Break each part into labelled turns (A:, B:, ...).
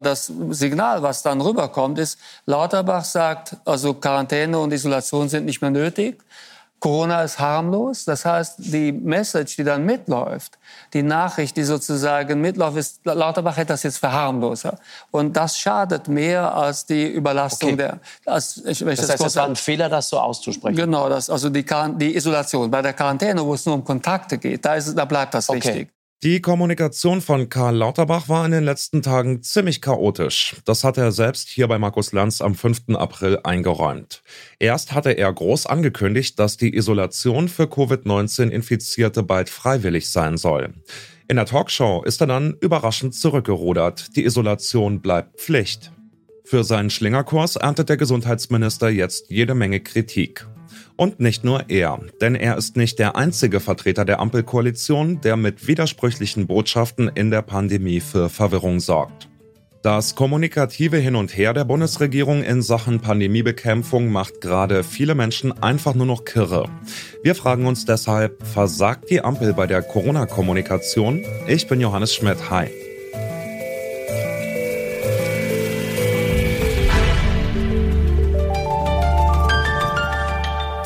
A: Das Signal, was dann rüberkommt, ist, Lauterbach sagt, also Quarantäne und Isolation sind nicht mehr nötig. Corona ist harmlos. Das heißt, die Message, die dann mitläuft, die Nachricht, die sozusagen mitläuft, ist, Lauterbach hätte das jetzt für harmloser. Und das schadet mehr als die Überlastung
B: Okay.
A: der. Als, ich,
B: Das heißt, es war ein Fehler, das so auszusprechen.
A: Genau, das, also die, die Isolation. Bei der Quarantäne, wo es nur um Kontakte geht, da, ist, da bleibt das
B: Okay.
A: richtig.
C: Die Kommunikation von Karl Lauterbach war in den letzten Tagen ziemlich chaotisch. Das hat er selbst hier bei Markus Lanz am 5. April eingeräumt. Erst hatte er groß angekündigt, dass die Isolation für Covid-19-Infizierte bald freiwillig sein soll. In der Talkshow ist er dann überraschend zurückgerudert. Die Isolation bleibt Pflicht. Für seinen Schlingerkurs erntet der Gesundheitsminister jetzt jede Menge Kritik. Und nicht nur er, denn er ist nicht der einzige Vertreter der Ampelkoalition, der mit widersprüchlichen Botschaften in der Pandemie für Verwirrung sorgt. Das kommunikative Hin und Her der Bundesregierung in Sachen Pandemiebekämpfung macht gerade viele Menschen einfach nur noch kirre. Wir fragen uns deshalb, versagt die Ampel bei der Corona-Kommunikation? Ich bin Johannes Schmidt. Hi.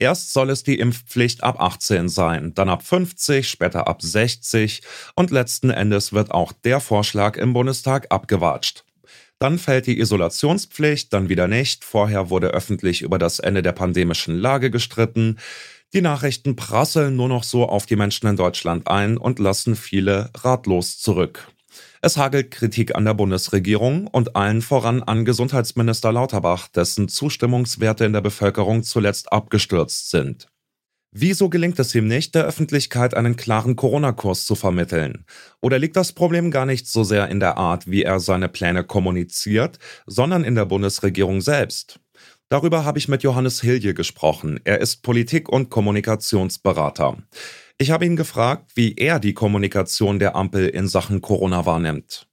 C: Erst soll es die Impfpflicht ab 18 sein, dann ab 50, später ab 60 und letzten Endes wird auch der Vorschlag im Bundestag abgewatscht. Dann fällt die Isolationspflicht, dann wieder nicht. Vorher wurde öffentlich über das Ende der pandemischen Lage gestritten. Die Nachrichten prasseln nur noch so auf die Menschen in Deutschland ein und lassen viele ratlos zurück. Es hagelt Kritik an der Bundesregierung und allen voran an Gesundheitsminister Lauterbach, dessen Zustimmungswerte in der Bevölkerung zuletzt abgestürzt sind. Wieso gelingt es ihm nicht, der Öffentlichkeit einen klaren Corona-Kurs zu vermitteln? Oder liegt das Problem gar nicht so sehr in der Art, wie er seine Pläne kommuniziert, sondern in der Bundesregierung selbst? Darüber habe ich mit Johannes Hilje gesprochen. Er ist Politik- und Kommunikationsberater. Ich habe ihn gefragt, wie er die Kommunikation der Ampel in Sachen Corona wahrnimmt.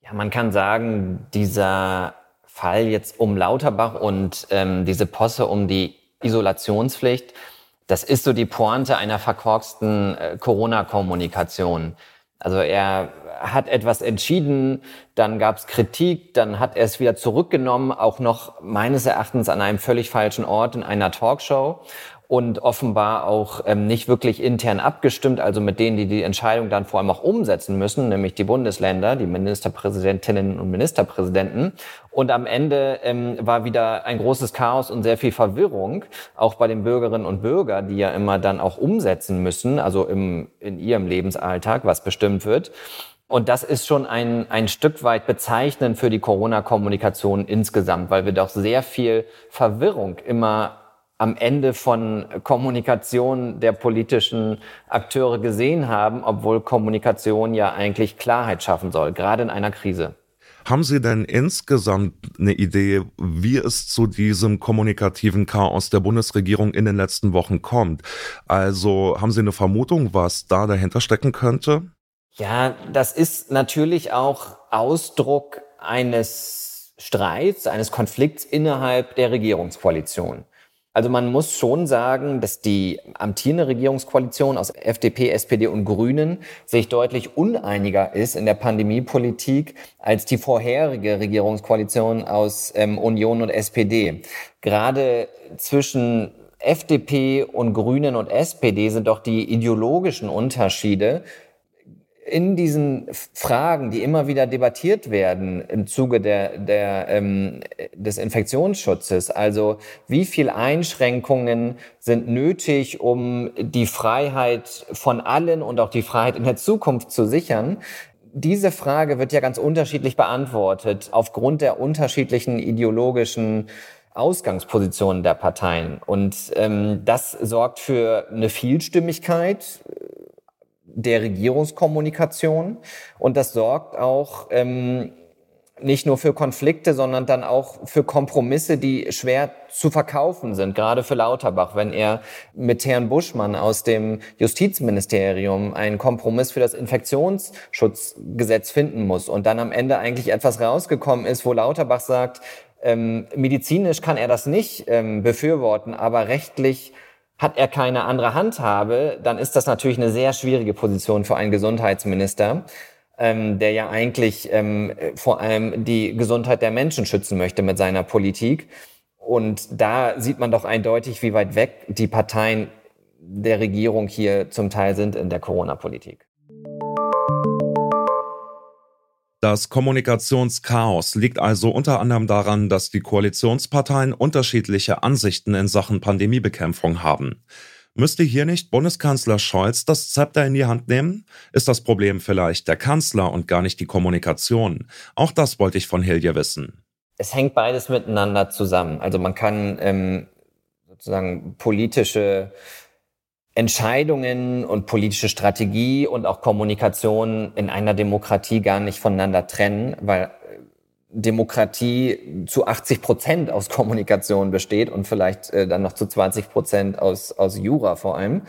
D: Ja, man kann sagen, dieser Fall jetzt um Lauterbach und ähm, diese Posse um die Isolationspflicht, das ist so die Pointe einer verkorksten äh, Corona-Kommunikation. Also er hat etwas entschieden, dann gab es Kritik, dann hat er es wieder zurückgenommen, auch noch meines Erachtens an einem völlig falschen Ort in einer Talkshow und offenbar auch ähm, nicht wirklich intern abgestimmt, also mit denen, die die Entscheidung dann vor allem auch umsetzen müssen, nämlich die Bundesländer, die Ministerpräsidentinnen und Ministerpräsidenten. Und am Ende ähm, war wieder ein großes Chaos und sehr viel Verwirrung, auch bei den Bürgerinnen und Bürgern, die ja immer dann auch umsetzen müssen, also im, in ihrem Lebensalltag, was bestimmt wird. Und das ist schon ein, ein Stück weit bezeichnend für die Corona-Kommunikation insgesamt, weil wir doch sehr viel Verwirrung immer am Ende von Kommunikation der politischen Akteure gesehen haben, obwohl Kommunikation ja eigentlich Klarheit schaffen soll, gerade in einer Krise.
C: Haben Sie denn insgesamt eine Idee, wie es zu diesem kommunikativen Chaos der Bundesregierung in den letzten Wochen kommt? Also haben Sie eine Vermutung, was da dahinter stecken könnte?
D: Ja, das ist natürlich auch Ausdruck eines Streits, eines Konflikts innerhalb der Regierungskoalition. Also man muss schon sagen, dass die amtierende Regierungskoalition aus FDP, SPD und Grünen sich deutlich uneiniger ist in der Pandemiepolitik als die vorherige Regierungskoalition aus ähm, Union und SPD. Gerade zwischen FDP und Grünen und SPD sind doch die ideologischen Unterschiede in diesen Fragen, die immer wieder debattiert werden im Zuge der, der, ähm, des Infektionsschutzes, also wie viel Einschränkungen sind nötig, um die Freiheit von allen und auch die Freiheit in der Zukunft zu sichern, diese Frage wird ja ganz unterschiedlich beantwortet aufgrund der unterschiedlichen ideologischen Ausgangspositionen der Parteien. Und ähm, das sorgt für eine Vielstimmigkeit der Regierungskommunikation. Und das sorgt auch ähm, nicht nur für Konflikte, sondern dann auch für Kompromisse, die schwer zu verkaufen sind, gerade für Lauterbach, wenn er mit Herrn Buschmann aus dem Justizministerium einen Kompromiss für das Infektionsschutzgesetz finden muss und dann am Ende eigentlich etwas rausgekommen ist, wo Lauterbach sagt, ähm, medizinisch kann er das nicht ähm, befürworten, aber rechtlich hat er keine andere Handhabe, dann ist das natürlich eine sehr schwierige Position für einen Gesundheitsminister ähm, der ja eigentlich ähm, vor allem die Gesundheit der Menschen schützen möchte mit seiner Politik. Und da sieht man doch eindeutig, wie weit weg die Parteien der Regierung hier zum Teil sind in der Corona-Politik.
C: Das Kommunikationschaos liegt also unter anderem daran, dass die Koalitionsparteien unterschiedliche Ansichten in Sachen Pandemiebekämpfung haben. Müsste hier nicht Bundeskanzler Scholz das Zepter in die Hand nehmen? Ist das Problem vielleicht der Kanzler und gar nicht die Kommunikation? Auch das wollte ich von Hilje wissen.
D: Es hängt beides miteinander zusammen. Also man kann ähm, sozusagen politische Entscheidungen und politische Strategie und auch Kommunikation in einer Demokratie gar nicht voneinander trennen, weil Demokratie zu 80 Prozent aus Kommunikation besteht und vielleicht äh, dann noch zu 20 Prozent aus, aus Jura vor allem.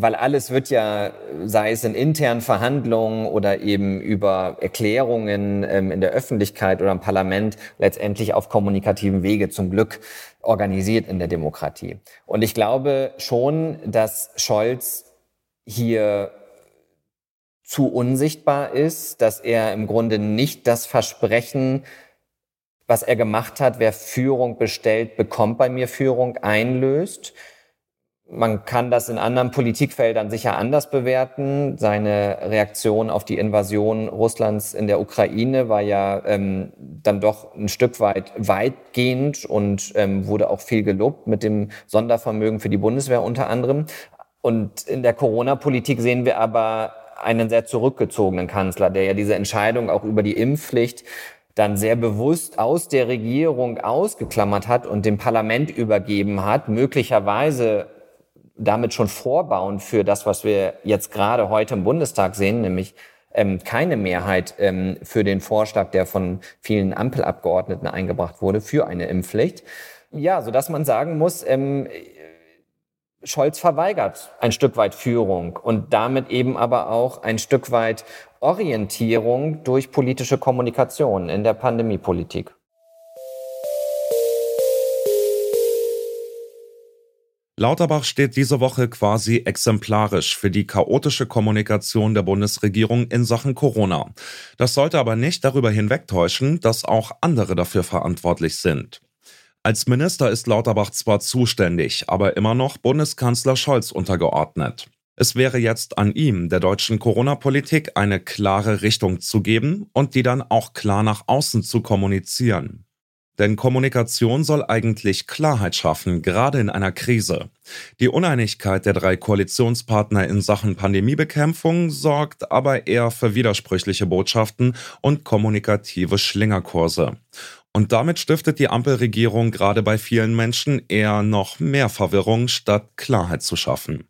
D: Weil alles wird ja, sei es in internen Verhandlungen oder eben über Erklärungen ähm, in der Öffentlichkeit oder im Parlament, letztendlich auf kommunikativen Wege zum Glück organisiert in der Demokratie. Und ich glaube schon, dass Scholz hier zu unsichtbar ist, dass er im Grunde nicht das Versprechen, was er gemacht hat, wer Führung bestellt, bekommt bei mir Führung, einlöst. Man kann das in anderen Politikfeldern sicher anders bewerten. Seine Reaktion auf die Invasion Russlands in der Ukraine war ja ähm, dann doch ein Stück weit weitgehend und ähm, wurde auch viel gelobt mit dem Sondervermögen für die Bundeswehr unter anderem. Und in der Corona-Politik sehen wir aber einen sehr zurückgezogenen Kanzler, der ja diese Entscheidung auch über die Impfpflicht dann sehr bewusst aus der Regierung ausgeklammert hat und dem Parlament übergeben hat, möglicherweise damit schon vorbauen für das, was wir jetzt gerade heute im Bundestag sehen, nämlich ähm, keine Mehrheit ähm, für den Vorschlag, der von vielen Ampelabgeordneten eingebracht wurde, für eine Impfpflicht. Ja, so dass man sagen muss, ähm, Scholz verweigert ein Stück weit Führung und damit eben aber auch ein Stück weit Orientierung durch politische Kommunikation in der Pandemiepolitik.
C: Lauterbach steht diese Woche quasi exemplarisch für die chaotische Kommunikation der Bundesregierung in Sachen Corona. Das sollte aber nicht darüber hinwegtäuschen, dass auch andere dafür verantwortlich sind. Als Minister ist Lauterbach zwar zuständig, aber immer noch Bundeskanzler Scholz untergeordnet. Es wäre jetzt an ihm, der deutschen Corona-Politik eine klare Richtung zu geben und die dann auch klar nach außen zu kommunizieren. Denn Kommunikation soll eigentlich Klarheit schaffen, gerade in einer Krise. Die Uneinigkeit der drei Koalitionspartner in Sachen Pandemiebekämpfung sorgt aber eher für widersprüchliche Botschaften und kommunikative Schlingerkurse. Und damit stiftet die Ampelregierung gerade bei vielen Menschen eher noch mehr Verwirrung, statt Klarheit zu schaffen.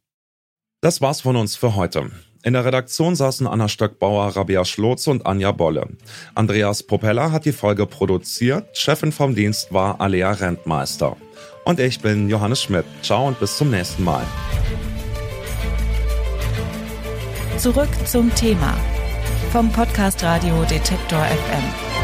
C: Das war's von uns für heute. In der Redaktion saßen Anna Stöckbauer, Rabia Schlotz und Anja Bolle. Andreas Propeller hat die Folge produziert, Chefin vom Dienst war Alea Rentmeister. Und ich bin Johannes Schmidt. Ciao und bis zum nächsten Mal.
E: Zurück zum Thema vom Podcast Radio Detektor FM.